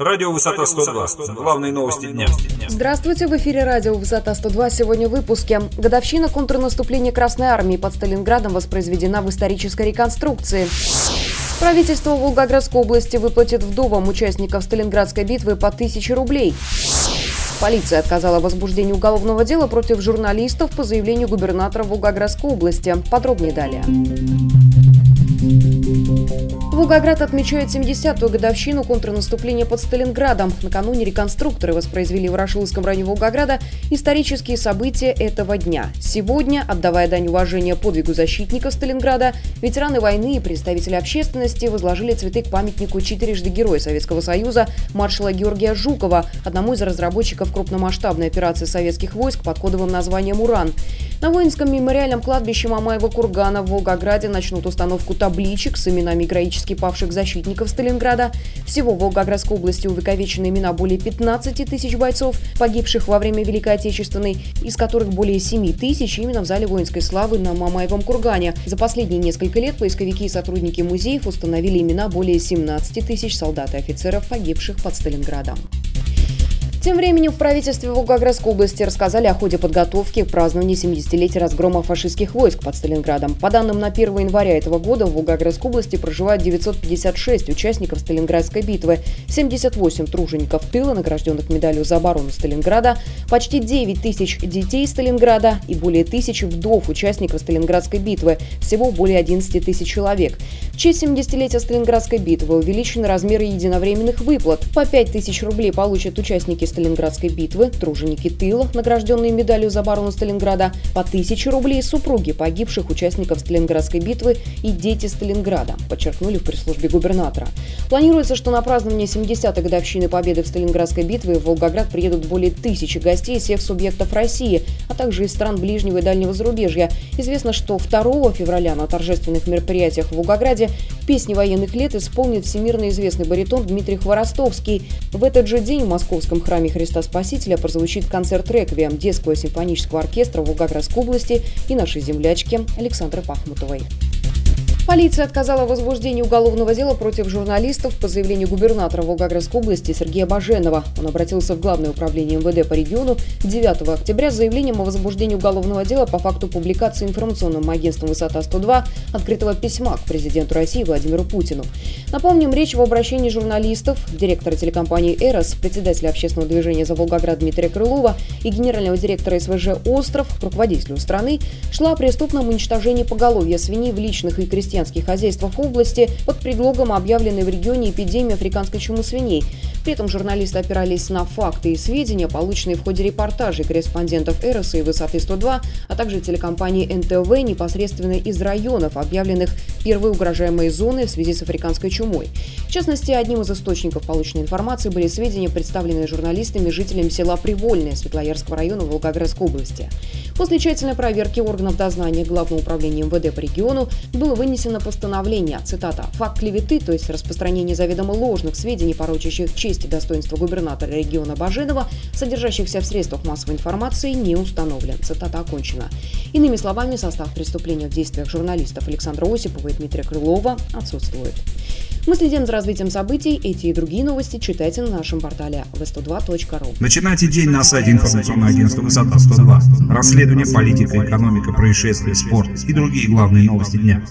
Радио «Высота 102». Главные новости дня. Здравствуйте, в эфире радио «Высота 102». Сегодня в выпуске. Годовщина контрнаступления Красной Армии под Сталинградом воспроизведена в исторической реконструкции. Правительство Волгоградской области выплатит вдовам участников Сталинградской битвы по 1000 рублей. Полиция отказала в возбуждении уголовного дела против журналистов по заявлению губернатора Волгоградской области. Подробнее далее. Волгоград отмечает 70-ю годовщину контрнаступления под Сталинградом. Накануне реконструкторы воспроизвели в Рашиловском районе Волгограда исторические события этого дня. Сегодня, отдавая дань уважения подвигу защитников Сталинграда, ветераны войны и представители общественности возложили цветы к памятнику четырежды Героя Советского Союза маршала Георгия Жукова, одному из разработчиков крупномасштабной операции советских войск под кодовым названием «Уран». На воинском мемориальном кладбище Мамаева Кургана в Волгограде начнут установку табличек с именами героически павших защитников Сталинграда. Всего в Волгоградской области увековечены имена более 15 тысяч бойцов, погибших во время Великой Отечественной, из которых более 7 тысяч именно в зале воинской славы на Мамаевом Кургане. За последние несколько лет поисковики и сотрудники музеев установили имена более 17 тысяч солдат и офицеров, погибших под Сталинградом. Тем временем в правительстве Волгоградской области рассказали о ходе подготовки к празднованию 70-летия разгрома фашистских войск под Сталинградом. По данным на 1 января этого года в Волгоградской области проживает 956 участников Сталинградской битвы, 78 тружеников тыла, награжденных медалью за оборону Сталинграда, почти 9 тысяч детей Сталинграда и более тысячи вдов участников Сталинградской битвы, всего более 11 тысяч человек. В честь 70-летия Сталинградской битвы увеличены размеры единовременных выплат. По 5 тысяч рублей получат участники Сталинградской битвы, труженики тыла, награжденные медалью за оборону Сталинграда, по 1000 рублей супруги погибших участников Сталинградской битвы и дети Сталинграда, подчеркнули в пресс-службе губернатора. Планируется, что на празднование 70-й годовщины победы в Сталинградской битве в Волгоград приедут более тысячи гостей из всех субъектов России, а также из стран ближнего и дальнего зарубежья. Известно, что 2 февраля на торжественных мероприятиях в Волгограде песни военных лет исполнит всемирно известный баритон Дмитрий Хворостовский. В этот же день в Московском храме Христа Спасителя прозвучит концерт реквием Детского симфонического оркестра Волгоградской области и нашей землячки Александры Пахмутовой. Полиция отказала в возбуждении уголовного дела против журналистов по заявлению губернатора Волгоградской области Сергея Баженова. Он обратился в Главное управление МВД по региону 9 октября с заявлением о возбуждении уголовного дела по факту публикации информационным агентством «Высота-102» открытого письма к президенту России Владимиру Путину. Напомним, речь в обращении журналистов, директора телекомпании «Эрос», председателя общественного движения «За Волгоград» Дмитрия Крылова и генерального директора СВЖ «Остров», руководителю страны, шла о преступном уничтожении поголовья свиней в личных и крестьянских хозяйствах области под предлогом объявленной в регионе эпидемии африканской чумы свиней. При этом журналисты опирались на факты и сведения, полученные в ходе репортажей корреспондентов «Эроса» и «Высоты-102», а также телекомпании НТВ непосредственно из районов, объявленных первой угрожаемой зоны в связи с африканской чумой. В частности, одним из источников полученной информации были сведения, представленные журналистами жителями села Привольное Светлоярского района Волгоградской области. После тщательной проверки органов дознания Главного управления МВД по региону было вынесено постановление, цитата, «Факт клеветы, то есть распространение заведомо ложных сведений, порочащих честь честь и достоинство губернатора региона Баженова, содержащихся в средствах массовой информации, не установлен. Цитата окончена. Иными словами, состав преступления в действиях журналистов Александра Осипова и Дмитрия Крылова отсутствует. Мы следим за развитием событий. Эти и другие новости читайте на нашем портале v102.ru. Начинайте день на сайте информационного агентства «Высота 102». Расследование, политика, экономика, происшествия, спорт и другие главные новости дня.